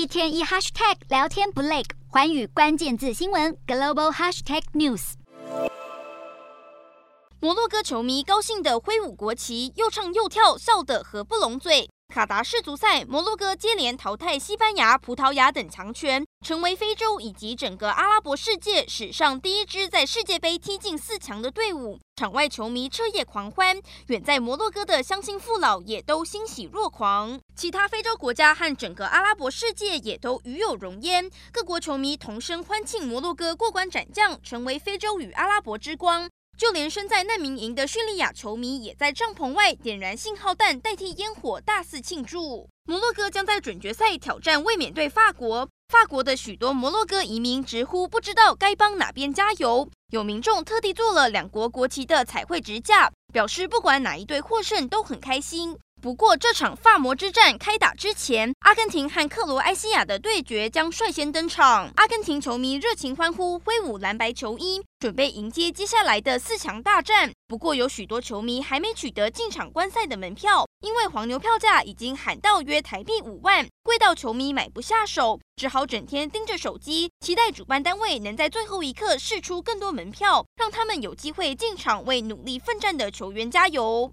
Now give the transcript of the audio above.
一天一 hashtag 聊天不累，环宇关键字新闻 global hashtag news。摩洛哥球迷高兴的挥舞国旗，又唱又跳，笑得合不拢嘴。卡达世足赛，摩洛哥接连淘汰西班牙、葡萄牙等强权，成为非洲以及整个阿拉伯世界史上第一支在世界杯踢进四强的队伍。场外球迷彻夜狂欢，远在摩洛哥的乡亲父老也都欣喜若狂。其他非洲国家和整个阿拉伯世界也都与有荣焉，各国球迷同声欢庆摩洛哥过关斩将，成为非洲与阿拉伯之光。就连身在难民营的叙利亚球迷，也在帐篷外点燃信号弹代替烟火，大肆庆祝。摩洛哥将在准决赛挑战卫冕队法国。法国的许多摩洛哥移民直呼不知道该帮哪边加油，有民众特地做了两国国旗的彩绘支架，表示不管哪一队获胜都很开心。不过，这场法魔之战开打之前，阿根廷和克罗埃西亚的对决将率先登场。阿根廷球迷热情欢呼，挥舞蓝白球衣，准备迎接接下来的四强大战。不过，有许多球迷还没取得进场观赛的门票，因为黄牛票价已经喊到约台币五万，贵到球迷买不下手，只好整天盯着手机，期待主办单位能在最后一刻释出更多门票，让他们有机会进场为努力奋战的球员加油。